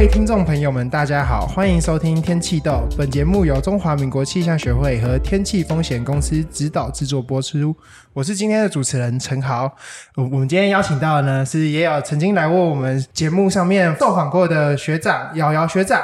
位听众朋友们，大家好，欢迎收听《天气豆》。本节目由中华民国气象学会和天气风险公司指导制作播出。我是今天的主持人陈豪。我们今天邀请到的呢，是也有曾经来过我们节目上面受访过的学长瑶瑶学长。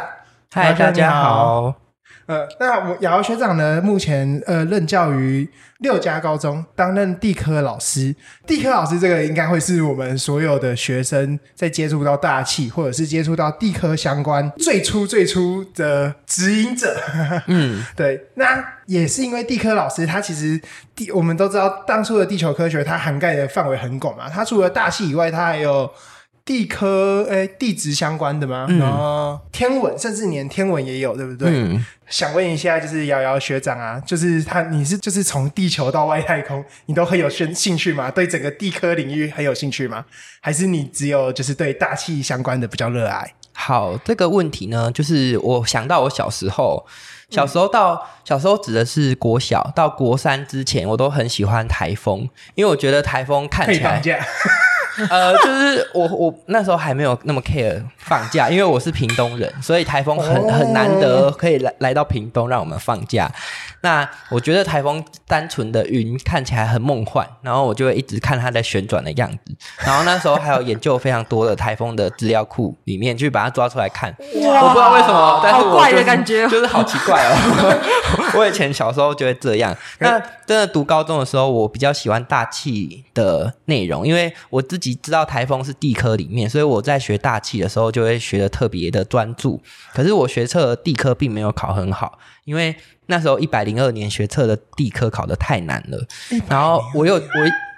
嗨，大家好。呃，那我瑶瑶学长呢，目前呃任教于六家高中，担任地科老师。地科老师这个应该会是我们所有的学生在接触到大气或者是接触到地科相关最初最初的指引者。嗯，对。那也是因为地科老师，他其实地我们都知道，当初的地球科学它涵盖的范围很广嘛，它除了大气以外，它还有。地科诶、欸，地质相关的吗？嗯、然后天文，甚至连天文也有，对不对？嗯、想问一下，就是瑶瑶学长啊，就是他，你是就是从地球到外太空，你都很有兴兴趣吗？对整个地科领域很有兴趣吗？还是你只有就是对大气相关的比较热爱？好，这个问题呢，就是我想到我小时候，小时候到、嗯、小时候指的是国小到国三之前，我都很喜欢台风，因为我觉得台风看起来。呃，就是我我那时候还没有那么 care 放假，因为我是屏东人，所以台风很很难得可以来来到屏东让我们放假。那我觉得台风单纯的云看起来很梦幻，然后我就会一直看它在旋转的样子。然后那时候还有研究非常多的台风的资料库里面去把它抓出来看。哇我不知道为什么，但是我、就是、好怪的感觉，就是好奇怪哦。我以前小时候就会这样。那真的读高中的时候，我比较喜欢大气的内容，因为我自己。知道台风是地科里面，所以我在学大气的时候就会学的特别的专注。可是我学测地科并没有考很好，因为那时候一百零二年学测的地科考得太难了。然后我又我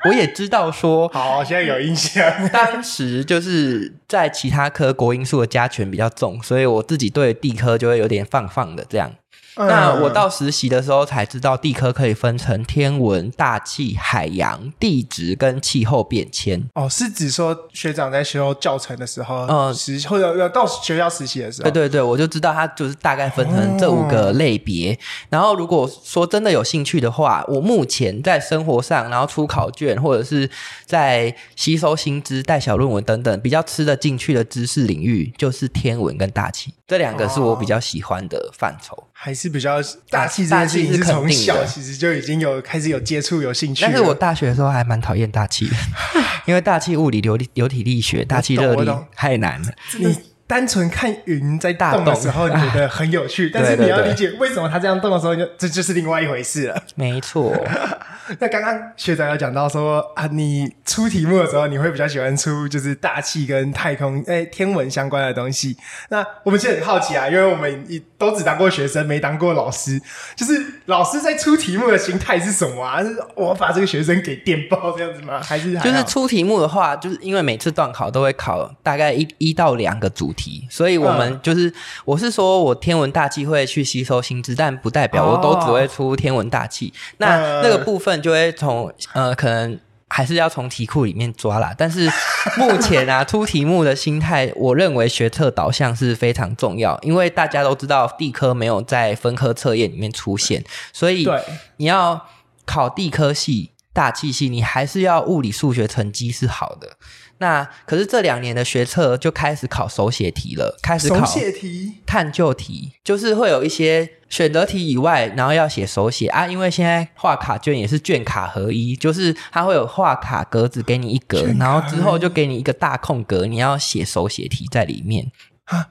我也知道说，好，现在有印象。当时就是在其他科国英数的加权比较重，所以我自己对地科就会有点放放的这样。那我到实习的时候才知道，地科可以分成天文、大气、海洋、地质跟气候变迁。哦，是指说学长在修教程的时候，嗯，实或者要到学校实习的时候，对对对，我就知道它就是大概分成这五个类别。哦、然后如果说真的有兴趣的话，我目前在生活上，然后出考卷或者是在吸收新知、带小论文等等比较吃得进去的知识领域，就是天文跟大气这两个是我比较喜欢的范畴。哦还是比较大气这件事情是从小其实就已经有开始有接触有兴趣，但是我大学的时候还蛮讨厌大气的，因为大气物理流流体力学、大气热力 太难了。你单纯看云在大动的时候，你觉得很有趣，但是你要理解为什么它这样动的时候，就这就是另外一回事了。没错。那刚刚学长有讲到说啊，你出题目的时候，你会比较喜欢出就是大气跟太空、哎天文相关的东西。那我们其实很好奇啊，因为我们都只当过学生，没当过老师。就是老师在出题目的心态是什么啊？是 我把这个学生给电爆这样子吗？还是还就是出题目的话，就是因为每次段考都会考大概一一到两个主题，所以我们就是、嗯、我是说我天文大气会去吸收新知，但不代表我都只会出天文大气。哦、那那个部分。就会从呃，可能还是要从题库里面抓啦。但是目前啊，出题目的心态，我认为学测导向是非常重要，因为大家都知道地科没有在分科测验里面出现，所以你要考地科系、大气系，你还是要物理数学成绩是好的。那可是这两年的学测就开始考手写题了，开始考手写题、探究题，就是会有一些选择题以外，然后要写手写啊。因为现在画卡卷也是卷卡合一，就是它会有画卡格子给你一格，然后之后就给你一个大空格，你要写手写题在里面。啊，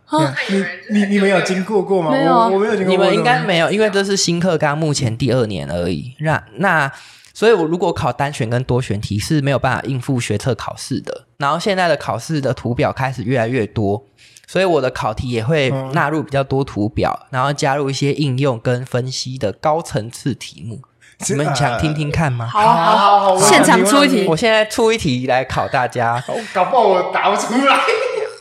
你你你们有经过过吗？没有，我我没有经过过。你们应该没有，因为这是新课纲，目前第二年而已。那那。所以，我如果考单选跟多选题是没有办法应付学测考试的。然后，现在的考试的图表开始越来越多，所以我的考题也会纳入比较多图表，嗯、然后加入一些应用跟分析的高层次题目。你们想听听看吗？好好好，好，现场出一题。我现在出一题来考大家，搞不好我答不出来。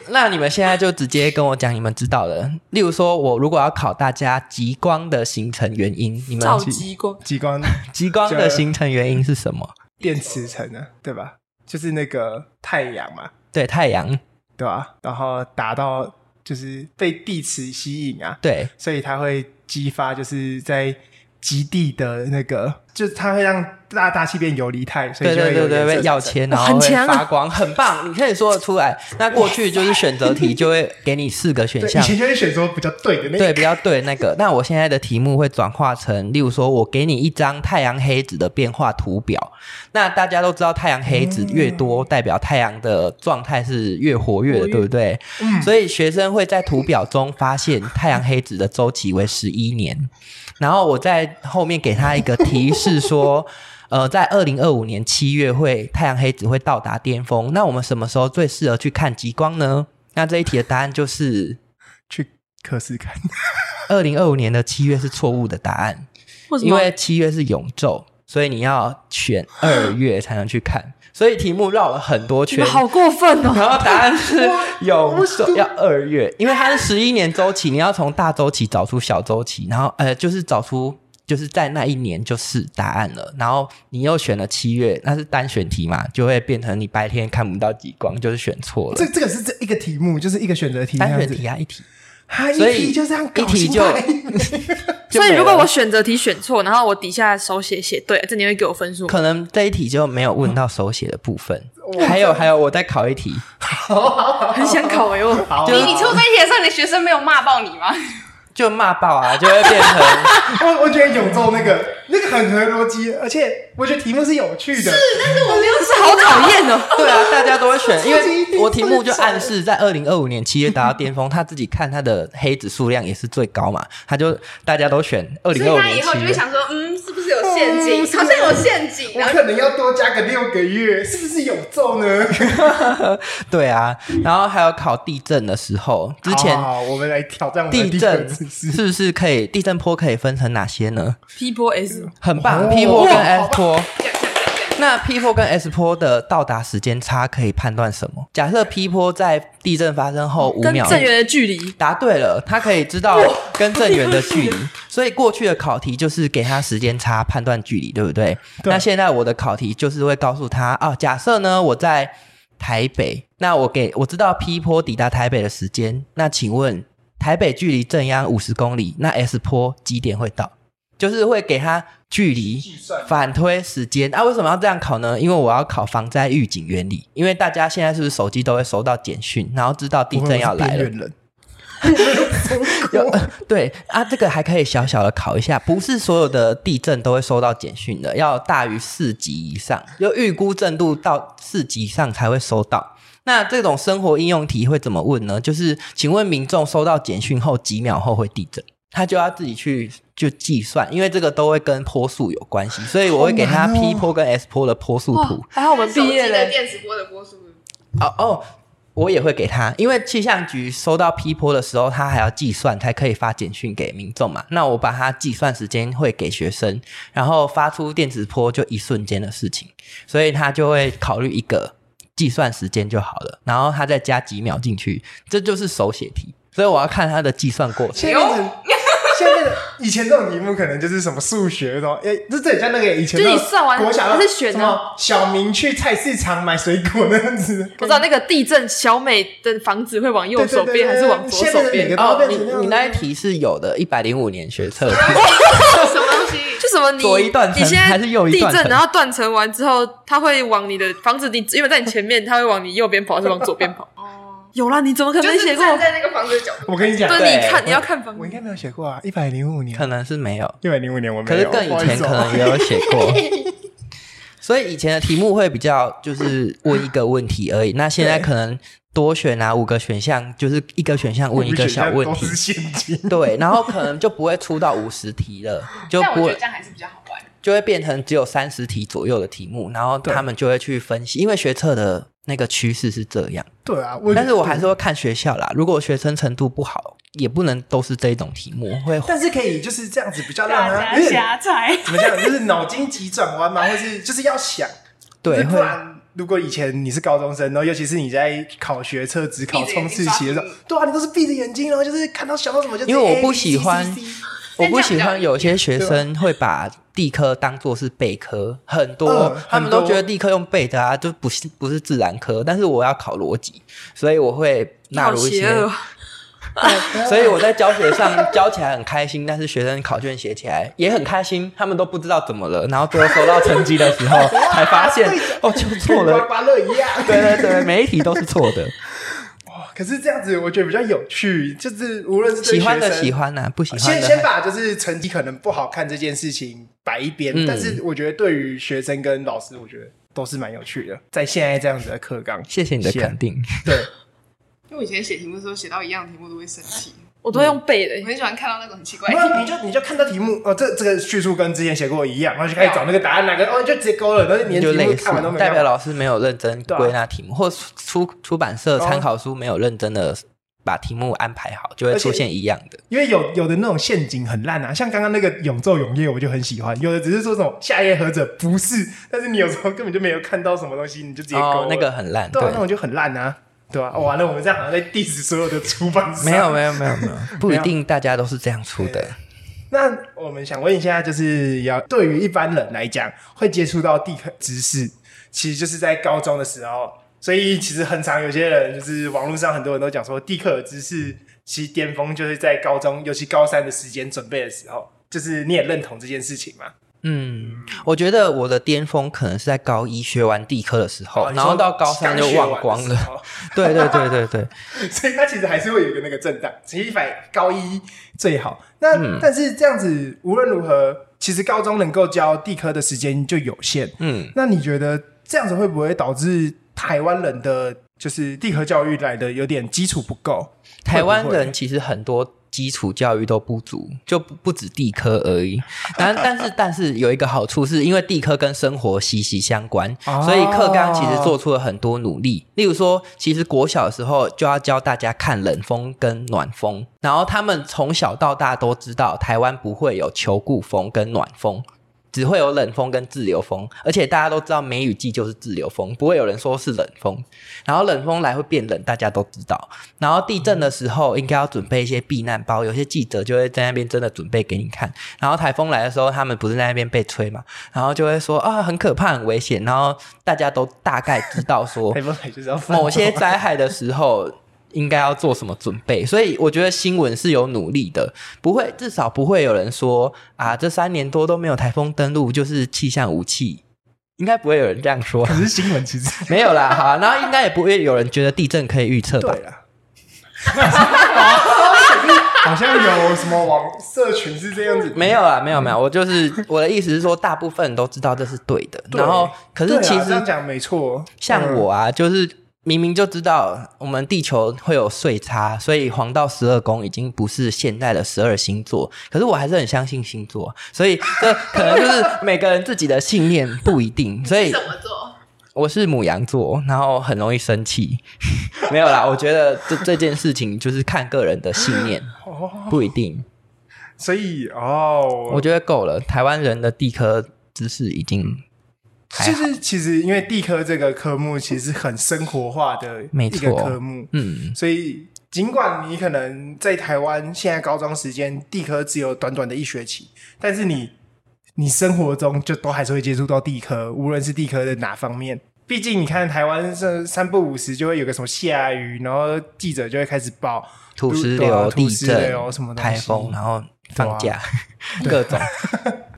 那你们现在就直接跟我讲你们知道的，例如说，我如果要考大家极光的形成原因，你们照极光，极光，极光的形成原因是什么？电磁层呢，对吧？就是那个太阳嘛，对，太阳，对吧？然后达到就是被地磁吸引啊，对，所以它会激发就是在极地的那个就是它会让大大气变游离态，所以就会对对对对，会耀铅，然后会发光，很棒，你可以说得出来。那过去就是选择题，就会给你四个选项，以前就会选择比较对的那个，对比较对的那个。那我现在的题目会转化成，例如说我给你一张太阳黑子的变化图表。那大家都知道，太阳黑子越多，代表太阳的状态是越活跃的，对不对？嗯。所以学生会在图表中发现太阳黑子的周期为十一年。然后我在后面给他一个提示说，呃，在二零二五年七月会太阳黑子会到达巅峰。那我们什么时候最适合去看极光呢？那这一题的答案就是 去科斯看。二零二五年的七月是错误的答案，因为七月是永昼，所以你要选二月才能去看。所以题目绕了很多圈，好过分哦！然后答案是永昼要二月，因为它是十一年周期，你要从大周期找出小周期，然后呃，就是找出就是在那一年就是答案了。然后你又选了七月，那是单选题嘛，就会变成你白天看不到极光，就是选错了。这这个是这一个题目，就是一个选择题，单选题啊，一题。所以就这样搞，一题就。所以如果我选择题选错，然后我底下手写写对，这你会给我分数？可能这一题就没有问到手写的部分。还有还有，我再考一题，很想考哎呦！你你出这一题的时候，你的学生没有骂爆你吗？就骂爆啊，就会变成 我我觉得永昼那个那个很合逻辑，而且我觉得题目是有趣的。是，但是我没有是好讨厌哦。对啊，大家都会选，因为我题目就暗示在二零二五年七月达到巅峰，他自己看他的黑子数量也是最高嘛，他就大家都选二零二五年七月。所以他以后就会想说，嗯，是不是有陷阱？好像有陷阱。我可能要多加个六个月，是不是有咒呢？对啊，然后还有考地震的时候，之前我们来挑战地震。是不是可以地震波可以分成哪些呢？P 波 S 很棒，P 波跟 S 波。那 P 波跟 S 波的到达时间差可以判断什么？假设 P 波在地震发生后五秒，跟震源的距离。答对了，他可以知道跟震源的距离。所以过去的考题就是给他时间差判断距离，对不对？对。那现在我的考题就是会告诉他啊，假设呢我在台北，那我给我知道 P 波抵达台北的时间，那请问？台北距离正央五十公里，那 S 波几点会到？就是会给他距离反推时间啊？为什么要这样考呢？因为我要考防灾预警原理。因为大家现在是不是手机都会收到简讯，然后知道地震要来了？有 对啊，这个还可以小小的考一下，不是所有的地震都会收到简讯的，要大于四级以上，就预估震度到四级以上才会收到。那这种生活应用题会怎么问呢？就是请问民众收到简讯后几秒后会地震？他就要自己去就计算，因为这个都会跟坡速有关系，所以我会给他 P 波跟 S 波的坡速图。还好我们毕业了，电磁波的波速。哦哦，我也会给他，因为气象局收到 P 波的时候，他还要计算才可以发简讯给民众嘛。那我把它计算时间会给学生，然后发出电磁波就一瞬间的事情，所以他就会考虑一个。计算时间就好了，然后他再加几秒进去，这就是手写题，所以我要看他的计算过程。现在，的以前这种题目可能就是什么数学什么，哎，这这很像那个以前就你算完国小还是选什么小明去菜市场买水果那样子。我知道那个地震，小美的房子会往右手边还是往左手边？哦，你你那一题是有的，一百零五年学测。就什么你？左一断层还是右一断层？地震，然后断层完之后，它会往你的房子，你因为在你前面，它会往你右边跑，还是往左边跑？哦，有啦，你怎么可能没写过？站在那个房子的角度。我跟你讲，对，你看，你要看房子。我应该没有写过啊，一百零五年可能是没有，一百零五年我没有，可是更以前可能也有写过。所以以前的题目会比较就是问一个问题而已，那现在可能。多选啊，五个选项就是一个选项问一个小问题，对，然后可能就不会出到五十题了，就不会这样还是比较好玩，就会变成只有三十题左右的题目，然后他们就会去分析，因为学测的那个趋势是这样。对啊，但是我还是会看学校啦，如果学生程度不好，也不能都是这种题目，会，但是可以就是这样子比较让他狭窄，怎么讲，就是脑筋急转弯嘛，或是就是要想，对，会。如果以前你是高中生，然后尤其是你在考学测、只考冲刺期的时候，对啊，你都是闭着眼睛，然后就是看到想到什么就。因为我不喜欢，我不喜欢有些学生会把地科当做是备科，很多、嗯、他们都觉得地科用背的啊，就不是不是自然科。但是我要考逻辑，所以我会纳入一些。所以我在教学上教起来很开心，但是学生考卷写起来也很开心，他们都不知道怎么了，然后最后收到成绩的时候 才发现哦，就错了，刮刮乐一样，对对对，每一题都是错的。可是这样子，我觉得比较有趣，就是无论是喜欢的喜欢呐、啊，不喜欢的先先把就是成绩可能不好看这件事情摆一边，嗯、但是我觉得对于学生跟老师，我觉得都是蛮有趣的，在现在这样子的课纲，谢谢你的肯定。对，因为我以前写题目的时候，写到一样题目都会生气。我都用背的、欸，我很喜欢看到那种很奇怪的题目。你就你就看到题目哦，这这个叙述跟之前写过一样，然后就开始找那个答案，哪个哦就直接勾了，然后连题目看完都没。代表老师没有认真归纳题目，啊、或出出版社参考书没有认真的把题目安排好，就会出现一样的。因为有有的那种陷阱很烂啊，像刚刚那个永昼永夜，我就很喜欢。有的只是说什么夏夜何者不是，但是你有时候根本就没有看到什么东西，你就直接勾、哦，那个很烂，对，对那种就很烂啊。对吧、啊？完了，我们这样好像在 diss 所有的出版社。没有，没有，没有，没有，不一定大家都是这样出的。那我们想问一下，就是要对于一般人来讲，会接触到地科知识，其实就是在高中的时候。所以其实很常有些人，就是网络上很多人都讲说，地科知识其实巅峰就是在高中，尤其高三的时间准备的时候。就是你也认同这件事情吗？嗯，我觉得我的巅峰可能是在高一学完地科的时候，哦、然后到高三就忘光了。对对对对对，所以它其实还是会有一个那个震荡。其实反高一最好。那、嗯、但是这样子无论如何，其实高中能够教地科的时间就有限。嗯，那你觉得这样子会不会导致台湾人的就是地科教育来的有点基础不够？台湾人其实很多。基础教育都不足，就不不止地科而已。但但是但是有一个好处，是因为地科跟生活息息相关，哦、所以课纲其实做出了很多努力。例如说，其实国小的时候就要教大家看冷风跟暖风，然后他们从小到大都知道台湾不会有求固风跟暖风。只会有冷风跟滞留风，而且大家都知道梅雨季就是滞留风，不会有人说是冷风。然后冷风来会变冷，大家都知道。然后地震的时候应该要准备一些避难包，有些记者就会在那边真的准备给你看。然后台风来的时候，他们不是在那边被吹嘛，然后就会说啊很可怕、很危险。然后大家都大概知道说，某些灾害的时候。应该要做什么准备？所以我觉得新闻是有努力的，不会，至少不会有人说啊，这三年多都没有台风登陆，就是气象武器，应该不会有人这样说。可是新闻其实 没有啦，好，然后应该也不会有人觉得地震可以预测吧？对啦，好像有什么网社群是这样子？没有啦，没有没有，我就是我的意思是说，大部分人都知道这是对的。对然后，可是其实这样讲没错，像我啊，就是。明明就知道我们地球会有岁差，所以黄道十二宫已经不是现代的十二星座。可是我还是很相信星座，所以这可能就是每个人自己的信念不一定。所以什么座？我是母羊座，然后很容易生气。没有啦，我觉得这这件事情就是看个人的信念，不一定。所以哦，我觉得够了。台湾人的地科知识已经。就是其实因为地科这个科目其实是很生活化的一个科目，嗯，所以尽管你可能在台湾现在高中时间地科只有短短的一学期，但是你你生活中就都还是会接触到地科，无论是地科的哪方面。毕竟你看台湾这三不五时就会有个什么下雨，然后记者就会开始报土石流、地震、什么台风，然后放假 各种。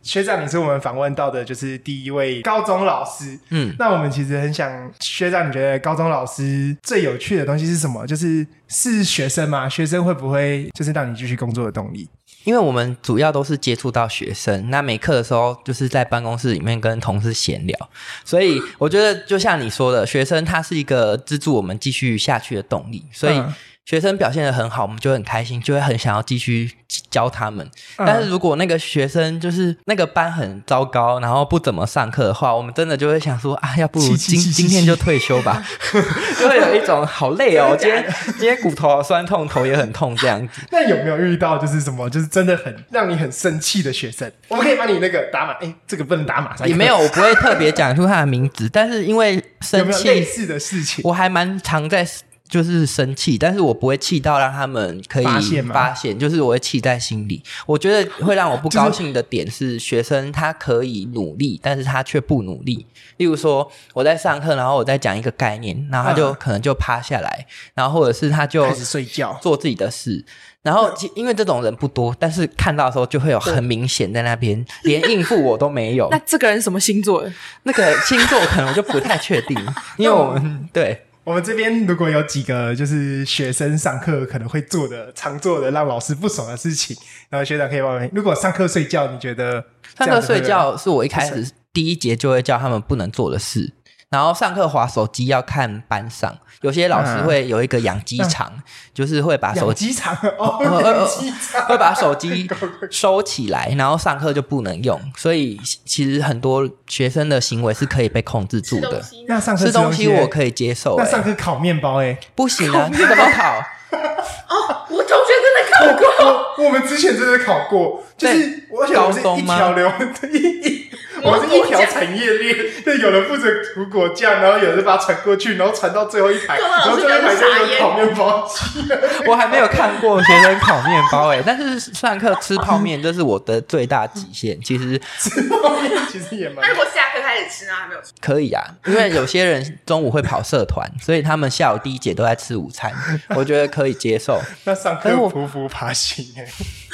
学长，你是我们访问到的，就是第一位高中老师。嗯，那我们其实很想，学长，你觉得高中老师最有趣的东西是什么？就是是学生吗？学生会不会就是让你继续工作的动力？因为我们主要都是接触到学生，那没课的时候就是在办公室里面跟同事闲聊，所以我觉得就像你说的，学生他是一个资助我们继续下去的动力，所以。嗯学生表现的很好，我们就很开心，就会很想要继续教他们。但是如果那个学生就是那个班很糟糕，然后不怎么上课的话，我们真的就会想说啊，要不如今今天就退休吧，就会有一种好累哦，今天今天骨头酸痛，头也很痛这样子。那有没有遇到就是什么，就是真的很让你很生气的学生？我们可以帮你那个打码，哎，这个不能打码。也没有，我不会特别讲出他的名字，但是因为生气类似的事情，我还蛮常在。就是生气，但是我不会气到让他们可以发现发现，就是我会气在心里。我觉得会让我不高兴的点是，学生他可以努力，但是他却不努力。例如说，我在上课，然后我在讲一个概念，然后他就可能就趴下来，然后或者是他就开始睡觉，做自己的事。然后因为这种人不多，但是看到的时候就会有很明显在那边，连应付我都没有。那这个人什么星座？那个星座可能我就不太确定，因为我们对。我们这边如果有几个就是学生上课可能会做的、常做的让老师不爽的事情，然后学长可以帮我们。如果上课睡觉，你觉得上课睡觉是我一开始第一节就会叫他们不能做的事。然后上课划手机要看班上，有些老师会有一个养鸡场，嗯、就是会把手机场？哦，养鸡场。会把手机 收起来，然后上课就不能用。所以其实很多学生的行为是可以被控制住的。那上课吃东西我可以接受，那上课烤面包哎，不行啊，你怎么烤？哦，我同学真的烤过，我，我们之前真的烤过，就是我想是一条流一一。我是一条产业链，就有人负责涂果酱，然后有人把它传过去，然后传到最后一排，然后最后一排就有烤面包机。我还没有看过学生烤面包诶，但是上课吃泡面这是我的最大极限。其实吃泡面其实也蛮……那如果下课开始吃呢？还没有吃？可以啊，因为有些人中午会跑社团，所以他们下午第一节都在吃午餐，我觉得可以接受。那上课匍匐爬行诶，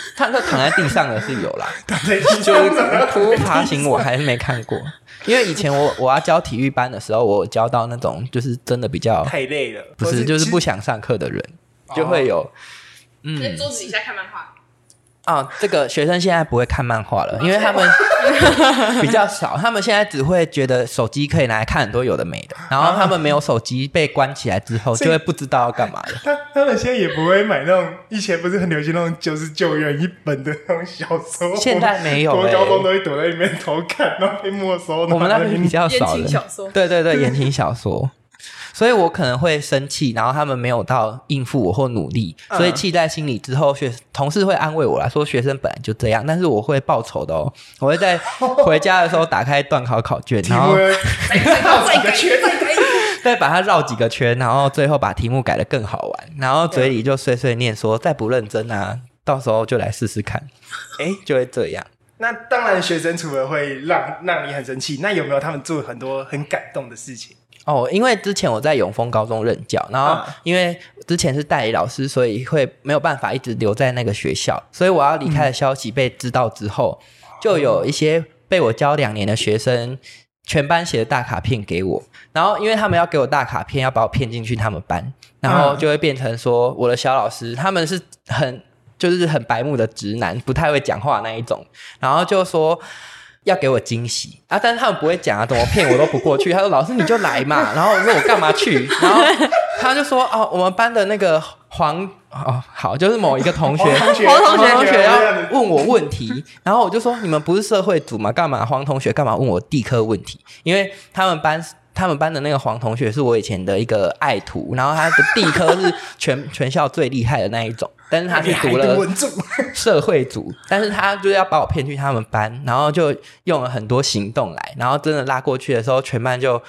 上课躺在地上的是有啦，躺在地上就是匍匐爬行我还。是没看过，因为以前我我要教体育班的时候，我教到那种就是真的比较太累了，不是就是不想上课的人，就会有嗯，在桌子底下看漫画。啊、哦，这个学生现在不会看漫画了，因为他们 比较少，他们现在只会觉得手机可以拿来看很多有的没的，然后他们没有手机被关起来之后，就会不知道要干嘛了。他他们现在也不会买那种以前不是很流行那种九十九元一本的那种小说，现在没有、欸，国高中都会躲在里面偷看，然后被没收。我们那边比较少的，言情小说，对对对，言情小说。所以我可能会生气，然后他们没有到应付我或努力，所以气在心里之后，学同事会安慰我来说，学生本来就这样，但是我会报仇的哦，我会在 回家的时候打开段考考卷，然后再绕几个 圈，再把它绕几个圈，然后最后把题目改得更好玩，然后嘴里就碎碎念说：“再不认真啊，到时候就来试试看。”哎，就会这样。那当然，学生除了会让让你很生气，那有没有他们做很多很感动的事情？哦，因为之前我在永丰高中任教，然后因为之前是代理老师，所以会没有办法一直留在那个学校，所以我要离开的消息被知道之后，嗯、就有一些被我教两年的学生，全班写的大卡片给我，然后因为他们要给我大卡片，要把我骗进去他们班，然后就会变成说我的小老师，他们是很就是很白目的直男，不太会讲话那一种，然后就说。要给我惊喜啊！但是他们不会讲啊，怎么骗我都不过去。他说：“老师你就来嘛。”然后我说：“我干嘛去？”然后他就说：“哦，我们班的那个黄哦，好，就是某一个同学，黄同学，黄同学要问我问题。”然后我就说：“你们不是社会组吗？干嘛？黄同学干嘛问我地科问题？因为他们班。”他们班的那个黄同学是我以前的一个爱徒，然后他的地科是全 全校最厉害的那一种，但是他是读了社会组，但是他就是要把我骗去他们班，然后就用了很多行动来，然后真的拉过去的时候，全班就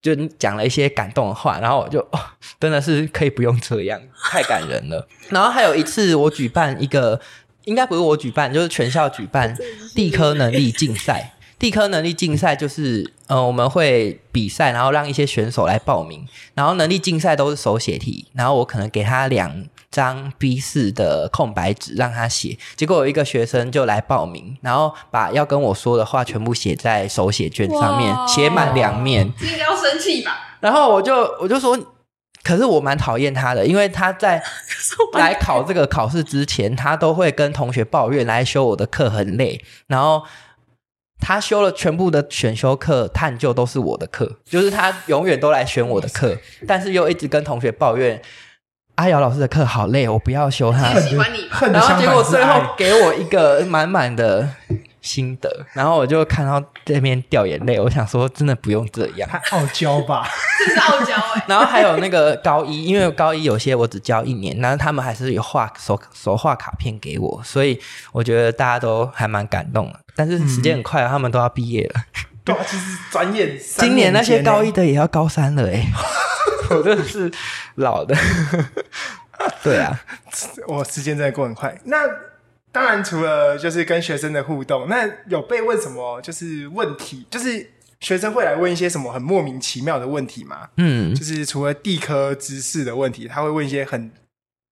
就讲了一些感动的话，然后我就哦，真的是可以不用这样，太感人了。然后还有一次我举办一个，应该不是我举办，就是全校举办 地科能力竞赛。地科能力竞赛就是，呃，我们会比赛，然后让一些选手来报名，然后能力竞赛都是手写题，然后我可能给他两张 B 四的空白纸让他写，结果有一个学生就来报名，然后把要跟我说的话全部写在手写卷上面，写满两面，应该要生气吧？然后我就我就说，可是我蛮讨厌他的，因为他在 来考这个考试之前，他都会跟同学抱怨来修我的课很累，然后。他修了全部的选修课，探究都是我的课，就是他永远都来选我的课，但是又一直跟同学抱怨阿瑶老师的课好累，我不要修他。喜欢你，然后结果最后给我一个满满的心得，然后我就看到这边掉眼泪，我想说真的不用这样，太傲娇吧，这是傲娇哎。然后还有那个高一，因为高一有些我只教一年，但是他们还是有画手手画卡片给我，所以我觉得大家都还蛮感动的。但是时间很快他们都要毕业了。对啊，其实转眼，今年那些高一的也要高三了哎。我真的是老的。对啊，我时间真的过很快。那当然，除了就是跟学生的互动，那有被问什么就是问题，就是学生会来问一些什么很莫名其妙的问题吗？嗯，就是除了地科知识的问题，他会问一些很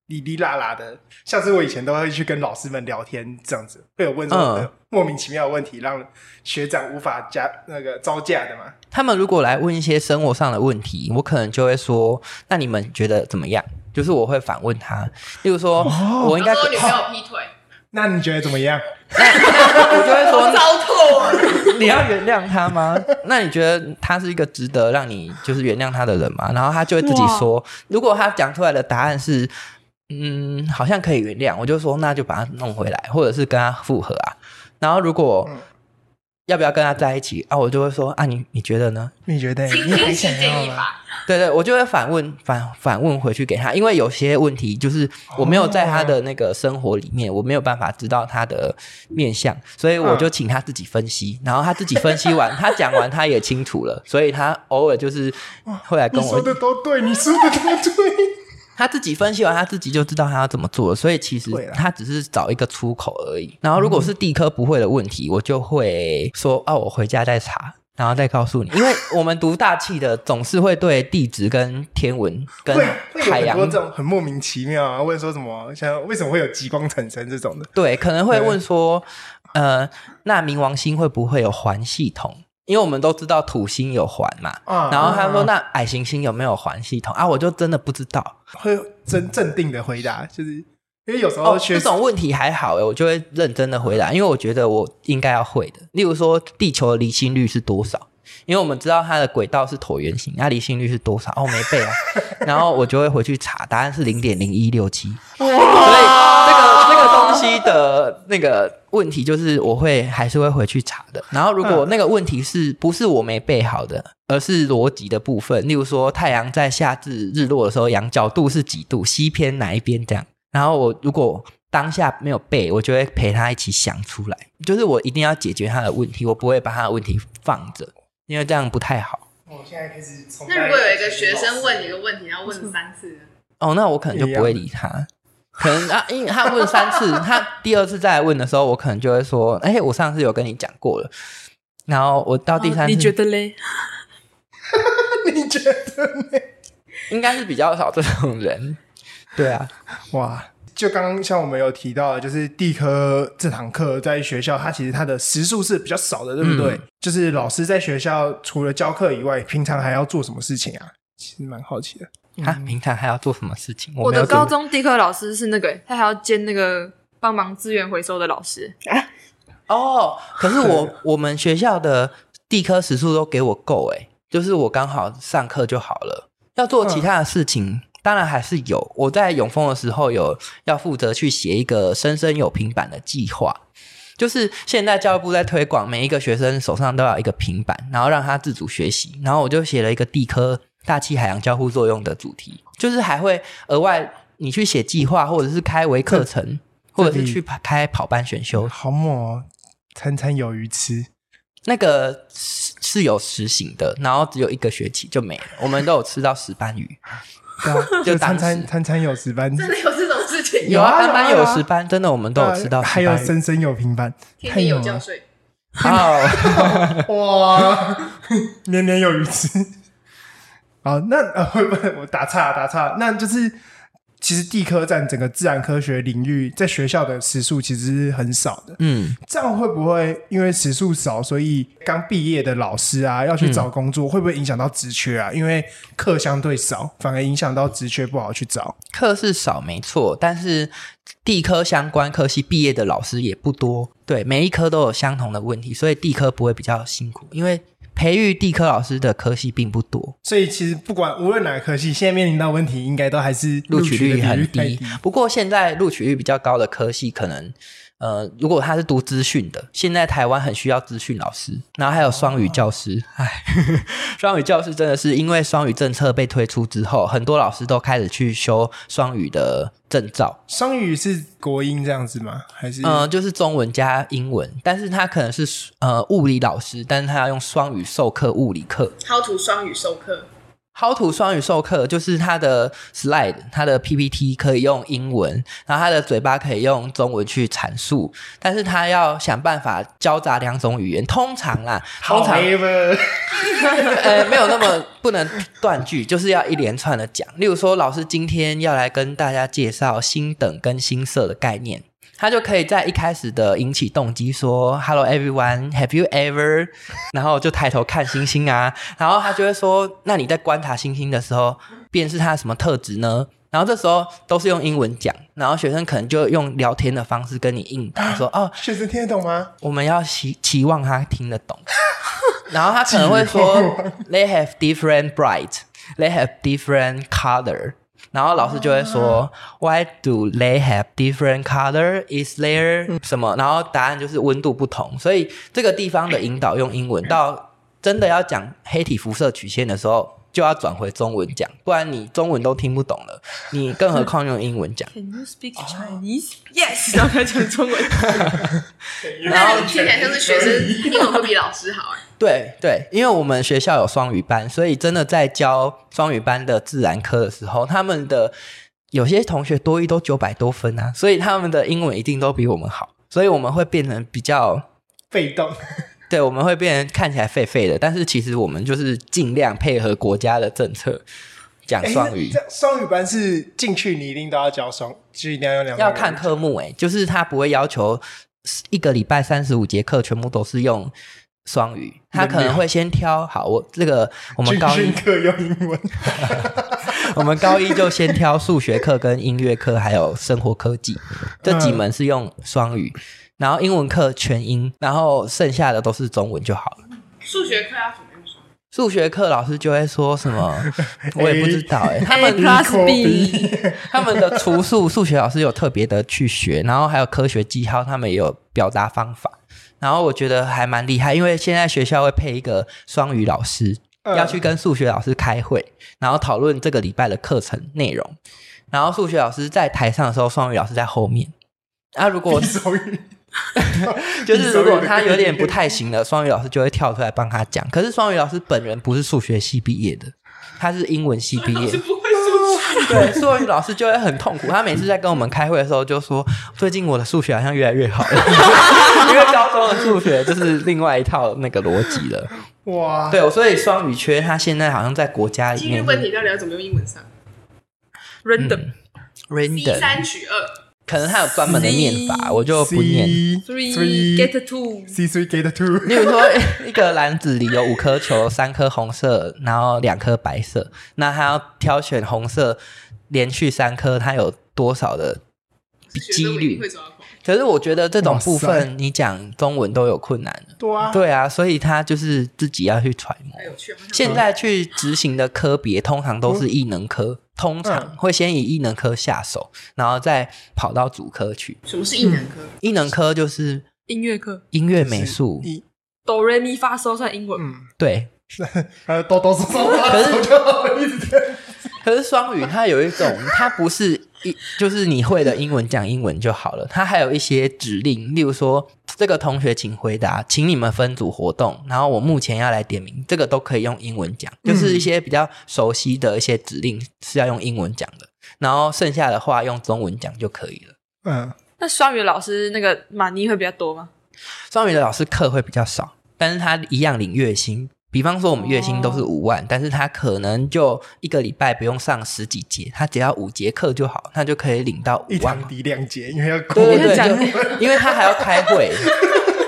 哩哩啦啦的，像是我以前都会去跟老师们聊天这样子，会有问什么莫名其妙的问题，让学长无法加那个招架的嘛。他们如果来问一些生活上的问题，我可能就会说：“那你们觉得怎么样？”就是我会反问他，例如说，哦、我应该说女朋友劈腿，那你觉得怎么样？我就会说糟透了。你要原谅他吗？那你觉得他是一个值得让你就是原谅他的人吗？然后他就会自己说，如果他讲出来的答案是嗯，好像可以原谅，我就说那就把他弄回来，或者是跟他复合啊。然后如果要不要跟他在一起啊？我就会说啊，你你觉得呢？你觉得？你还想要吗？对对，我就会反问反反问回去给他，因为有些问题就是我没有在他的那个生活里面，哦、我没有办法知道他的面相，所以我就请他自己分析，嗯、然后他自己分析完，他讲完他也清楚了，所以他偶尔就是会来跟我。你说的都对，你说的都对。他自己分析完，他自己就知道他要怎么做了，所以其实他只是找一个出口而已。然后如果是地科不会的问题，我就会说：“哦，我回家再查。”然后再告诉你，因为我们读大气的总是会对地质跟天文跟海洋这种很莫名其妙啊，问说什么像为什么会有极光产生这种的？对，可能会问说，呃，那冥王星会不会有环系统？因为我们都知道土星有环嘛。嗯、然后他说，那矮行星有没有环系统啊？我就真的不知道。会真镇定的回答就是。因为有时候学、哦、这种问题还好诶，我就会认真的回答，因为我觉得我应该要会的。例如说，地球的离心率是多少？因为我们知道它的轨道是椭圆形，那离心率是多少？哦，没背啊。然后我就会回去查，答案是零点零一六七。所以这个这个东西的那个问题，就是我会还是会回去查的。然后如果那个问题是不是我没背好的，而是逻辑的部分，例如说太阳在夏至日落的时候，仰角度是几度，西偏哪一边这样。然后我如果当下没有背，我就会陪他一起想出来。就是我一定要解决他的问题，我不会把他的问题放着，因为这样不太好。我现在开始从那如果有一个学生问你一个问题，然后问三次，哦，那我可能就不会理他。可能啊，因为他问三次，他第二次再来问的时候，我可能就会说：“哎，我上次有跟你讲过了。”然后我到第三次，哦，你觉得嘞？你觉得嘞？应该是比较少这种人。对啊，哇！就刚刚像我们有提到的，就是地科这堂课在学校，它其实它的时数是比较少的，对不对？嗯、就是老师在学校除了教课以外，平常还要做什么事情啊？其实蛮好奇的。啊，平常还要做什么事情？我的高中地科老师是那个，他还要兼那个帮忙资源回收的老师啊。哦，可是我我们学校的地科时数都给我够诶，就是我刚好上课就好了，要做其他的事情。嗯当然还是有，我在永丰的时候有要负责去写一个生生有平板的计划，就是现在教育部在推广，每一个学生手上都要一个平板，然后让他自主学习。然后我就写了一个地科大气海洋交互作用的主题，就是还会额外你去写计划，或者是开微课程，或者是去开跑班选修。好猛哦，餐餐有鱼吃，那个是是有实行的，然后只有一个学期就没了，我们都有吃到石斑鱼。对啊，就餐餐餐餐有十班，真的有这种事情？有啊，班班有十班，真的我们都有吃到。还有生生有平班，天天有交税。好 哇，年年有余吃。好，那呃，不不，我打岔打岔，那就是。其实地科占整个自然科学领域，在学校的时数其实是很少的。嗯，这样会不会因为时数少，所以刚毕业的老师啊要去找工作，嗯、会不会影响到职缺啊？因为课相对少，反而影响到职缺不好去找。课是少没错，但是地科相关科系毕业的老师也不多。对，每一科都有相同的问题，所以地科不会比较辛苦，因为。培育地科老师的科系并不多，所以其实不管无论哪个科系，现在面临到问题，应该都还是录取率很低。不过现在录取率比较高的科系，可能呃，如果他是读资讯的，现在台湾很需要资讯老师，然后还有双语教师。哎、哦，双语教师真的是因为双语政策被推出之后，很多老师都开始去修双语的。证照，双语是国音这样子吗？还是呃，就是中文加英文，但是他可能是呃物理老师，但是他要用双语授课物理课。How to 双语授课 How to 双语授课就是他的 slide，他的 PPT 可以用英文，然后他的嘴巴可以用中文去阐述，但是他要想办法交杂两种语言。通常啦，通常 呃没有那么不能断句，就是要一连串的讲。例如说，老师今天要来跟大家介绍新等跟新色的概念。他就可以在一开始的引起动机说 “Hello everyone, have you ever？” 然后就抬头看星星啊，然后他就会说：“那你在观察星星的时候，便是它什么特质呢？”然后这时候都是用英文讲，然后学生可能就用聊天的方式跟你应答 说：“哦，学生听得懂吗？”我们要期期望他听得懂，然后他可能会说：“They have different bright, they have different color。”然后老师就会说，Why do they have different color? Is there 什么？然后答案就是温度不同。所以这个地方的引导用英文，到真的要讲黑体辐射曲线的时候，就要转回中文讲，不然你中文都听不懂了，你更何况用英文讲？Can you speak Chinese? Yes，然后开始讲中文。然后听起来像是学生 英文会比老师好哎。对对，因为我们学校有双语班，所以真的在教双语班的自然科的时候，他们的有些同学多一都九百多分啊，所以他们的英文一定都比我们好，所以我们会变成比较被动。对，我们会变成看起来废废的，但是其实我们就是尽量配合国家的政策讲双语。这双语班是进去你一定都要教双，就一定要用两。要看科目诶，就是他不会要求一个礼拜三十五节课全部都是用。双语，他可能会先挑好我这个我们高一课用英文，我们高一就先挑数学课跟音乐课还有生活科技这几门是用双语，然后英文课全英，然后剩下的都是中文就好了。数学课要怎么用双语？数学课老师就会说什么，我也不知道哎、欸。他们 plus B，他们的除数数学老师有特别的去学，然后还有科学记号，他们也有表达方法。然后我觉得还蛮厉害，因为现在学校会配一个双语老师，要去跟数学老师开会，然后讨论这个礼拜的课程内容。然后数学老师在台上的时候，双语老师在后面。啊，如果 就是如果他有点不太行了，双语老师就会跳出来帮他讲。可是双语老师本人不是数学系毕业的，他是英文系毕业。对，数学老师就会很痛苦。他每次在跟我们开会的时候，就说：“最近我的数学好像越来越好了，因为高中的数学就是另外一套那个逻辑了。”哇，对，所以双语缺，他现在好像在国家里面。今日问题到底要怎么用英文上？Random，Random，三取二。可能他有专门的念法，我就不念。Three get two，C three get two。例如说，一个篮子里有五颗球，三颗红色，然后两颗白色，那他要挑选红色，连续三颗，他有多少的几率？可是我觉得这种部分你讲中文都有困难。对啊，对啊，所以他就是自己要去揣摩。现在去执行的科别通常都是艺能科。通常会先以艺能科下手，然后再跑到主科去。什么是艺能科？艺能科就是音乐课、音乐美术。哆来咪发嗦算英文。嗯，对。还有哆哆嗦嗦。可是，可是双语它有一种，它不是一，就是你会的英文讲英文就好了。它还有一些指令，例如说。这个同学请回答，请你们分组活动，然后我目前要来点名，这个都可以用英文讲，就是一些比较熟悉的一些指令是要用英文讲的，然后剩下的话用中文讲就可以了。嗯，那双语老师那个马尼会比较多吗？双语的老师课会比较少，但是他一样领月薪。比方说，我们月薪都是五万，哦，但是他可能就一个礼拜不用上十几节，他只要五节课就好，他就可以领到五万。一堂抵两节，因为要对对对，因为他还要开会。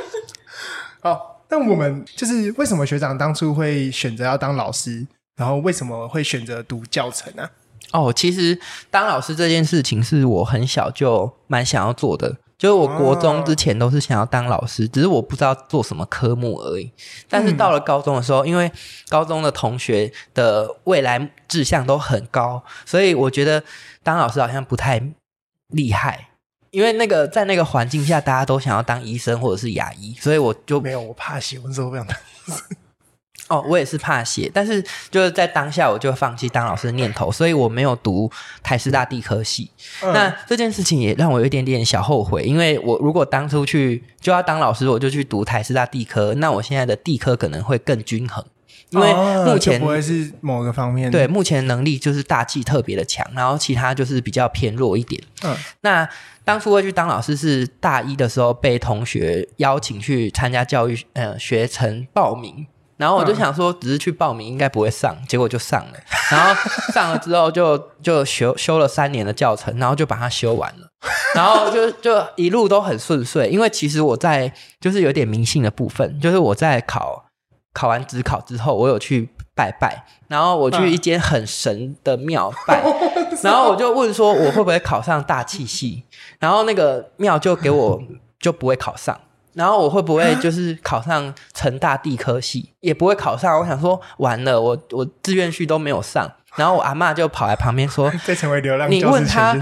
好，那我们就是为什么学长当初会选择要当老师，然后为什么会选择读教程呢？哦，其实当老师这件事情是我很小就蛮想要做的。就是我国中之前都是想要当老师，只是我不知道做什么科目而已。但是到了高中的时候，因为高中的同学的未来志向都很高，所以我觉得当老师好像不太厉害。因为那个在那个环境下，大家都想要当医生或者是牙医，所以我就没有，我怕写文字，我不想当医生。哦，我也是怕写，但是就是在当下我就放弃当老师的念头，所以我没有读台师大地科系。嗯。那这件事情也让我有一点点小后悔，因为我如果当初去就要当老师，我就去读台师大地科，那我现在的地科可能会更均衡。因为目前、哦、不会是某个方面。对，目前能力就是大气特别的强，然后其他就是比较偏弱一点。嗯，那当初会去当老师是大一的时候被同学邀请去参加教育呃学程报名。然后我就想说，只是去报名应该不会上，结果就上了。然后上了之后就，就就修修了三年的教程，然后就把它修完了。然后就就一路都很顺遂，因为其实我在就是有点迷信的部分，就是我在考考完职考之后，我有去拜拜，然后我去一间很神的庙拜，然后我就问说，我会不会考上大气系？然后那个庙就给我就不会考上。然后我会不会 就是考上成大地科系，也不会考上。我想说完了，我我志愿序都没有上。然后我阿嬷就跑来旁边说：“ 再成为流浪，你问他，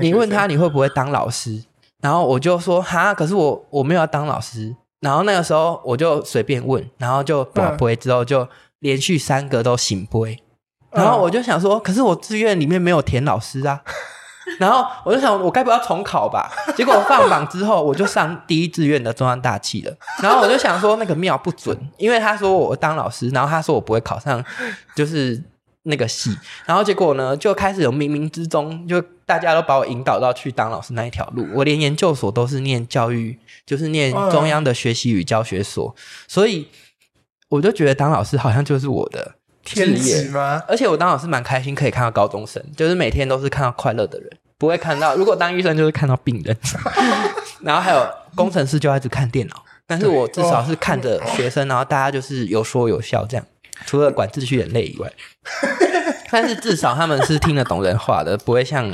你问他你会不会当老师？”然后我就说：“哈，可是我我没有要当老师。”然后那个时候我就随便问，然后就不会之后就连续三个都圣杯。然后我就想说：“可是我志愿里面没有填老师啊。” 然后我就想，我该不要重考吧？结果放榜之后，我就上第一志愿的中央大气了。然后我就想说，那个庙不准，因为他说我当老师，然后他说我不会考上，就是那个系。然后结果呢，就开始有冥冥之中，就大家都把我引导到去当老师那一条路。我连研究所都是念教育，就是念中央的学习与教学所，所以我就觉得当老师好像就是我的。天职吗？而且我当老师蛮开心，可以看到高中生，就是每天都是看到快乐的人，不会看到。如果当医生就是看到病人，然后还有工程师就一直看电脑，但是我至少是看着学生，然后大家就是有说有笑这样。除了管秩序很累以外，但是至少他们是听得懂人话的，不会像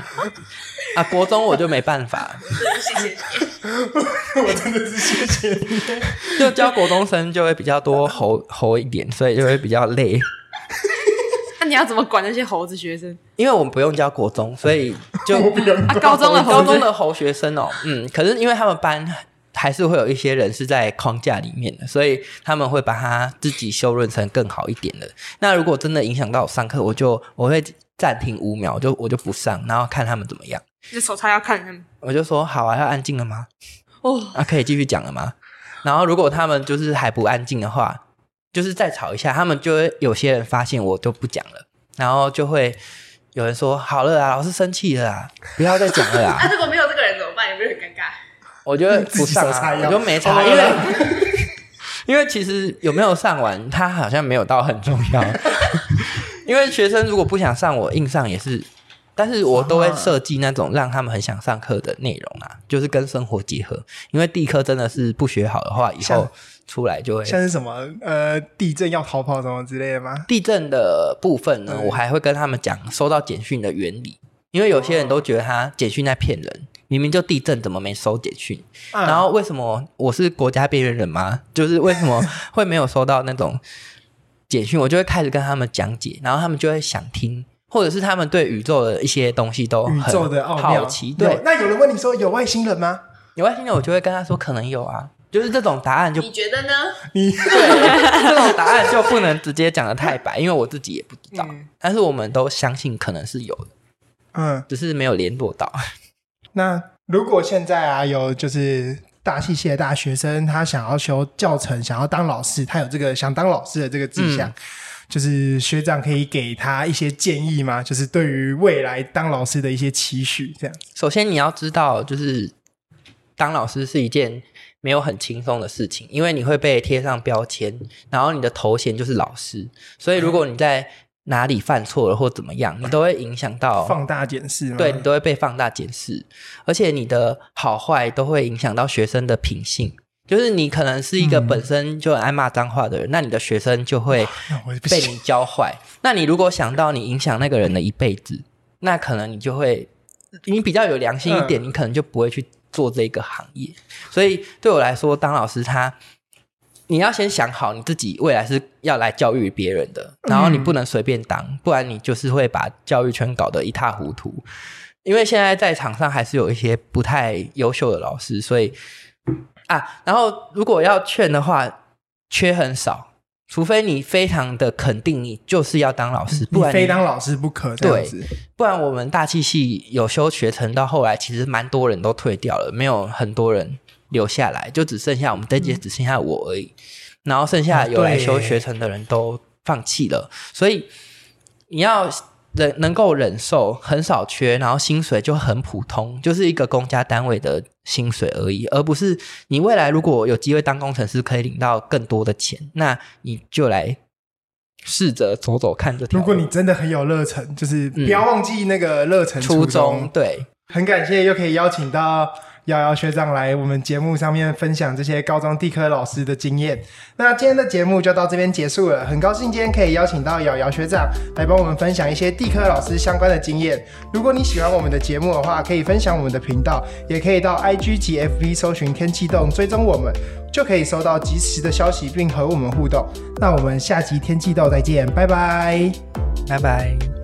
啊国中我就没办法。谢谢你，我真的是谢谢你。就教国中生就会比较多吼吼一点，所以就会比较累。那你要怎么管那些猴子学生？因为我们不用教国中，所以 就啊，高中的高中的猴学生哦，嗯，可是因为他们班还是会有一些人是在框架里面的，所以他们会把他自己修润成更好一点的。那如果真的影响到我上课，我就我会暂停五秒，就我就不上，然后看他们怎么样。你手叉要看他们，我就说好啊，要安静了吗？哦，啊，可以继续讲了吗？然后如果他们就是还不安静的话。就是再吵一下，他们就会有些人发现我都不讲了，然后就会有人说：“好了啊，老师生气了啊，不要再讲了啊。”那如果没有这个人怎么办？有没有很尴尬？我觉得不上啊，我就没差，因为 因为其实有没有上完，他好像没有到很重要。因为学生如果不想上，我硬上也是，但是我都会设计那种让他们很想上课的内容啊，就是跟生活结合。因为地科真的是不学好的话，以后。出来就会像是什么呃地震要逃跑什么之类的吗？地震的部分呢，我还会跟他们讲收到简讯的原理，因为有些人都觉得他简讯在骗人，明明就地震怎么没收简讯？嗯、然后为什么我是国家边缘人吗？就是为什么 会没有收到那种简讯？我就会开始跟他们讲解，然后他们就会想听，或者是他们对宇宙的一些东西都很宇宙的奥妙好奇。对，那有人问你说有外星人吗？有外星人，我就会跟他说可能有啊。就是这种答案就，你觉得呢？你 对这种答案就不能直接讲的太白，因为我自己也不知道。嗯、但是我们都相信可能是有的，嗯，只是没有联络到。那如果现在啊，有就是大气系的大学生，他想要修教程，想要当老师，他有这个想当老师的这个志向，嗯、就是学长可以给他一些建议吗？就是对于未来当老师的一些期许，这样。首先你要知道，就是当老师是一件。没有很轻松的事情，因为你会被贴上标签，然后你的头衔就是老师，所以如果你在哪里犯错了或怎么样，你都会影响到放大检视，对，你都会被放大检视，而且你的好坏都会影响到学生的品性。就是你可能是一个本身就爱骂脏话的人，嗯、那你的学生就会被你教坏。那你如果想到你影响那个人的一辈子，那可能你就会，你比较有良心一点，嗯、你可能就不会去。做这个行业，所以对我来说，当老师他，你要先想好你自己未来是要来教育别人的，然后你不能随便当，不然你就是会把教育圈搞得一塌糊涂。因为现在在场上还是有一些不太优秀的老师，所以啊，然后如果要劝的话，缺很少。除非你非常的肯定，你就是要当老师，不然非当老师不可。对，不然我们大气系有修学程，到后来其实蛮多人都退掉了，没有很多人留下来，就只剩下我们这届只剩下我而已。嗯、然后剩下有来修学程的人都放弃了。所以你要忍能够忍受很少缺，然后薪水就很普通，就是一个公家单位的薪水而已，而不是你未来如果有机会当工程师，可以领到更多的钱，那你就来试着走走看这条。如果你真的很有热忱，就是不要忘记那个热忱初衷。初衷对，很感谢又可以邀请到。瑶瑶学长来我们节目上面分享这些高中地科老师的经验。那今天的节目就到这边结束了。很高兴今天可以邀请到瑶瑶学长来帮我们分享一些地科老师相关的经验。如果你喜欢我们的节目的话，可以分享我们的频道，也可以到 IG 及 FB 搜寻天气动，追踪我们，就可以收到及时的消息，并和我们互动。那我们下集天气动再见，拜拜，拜拜。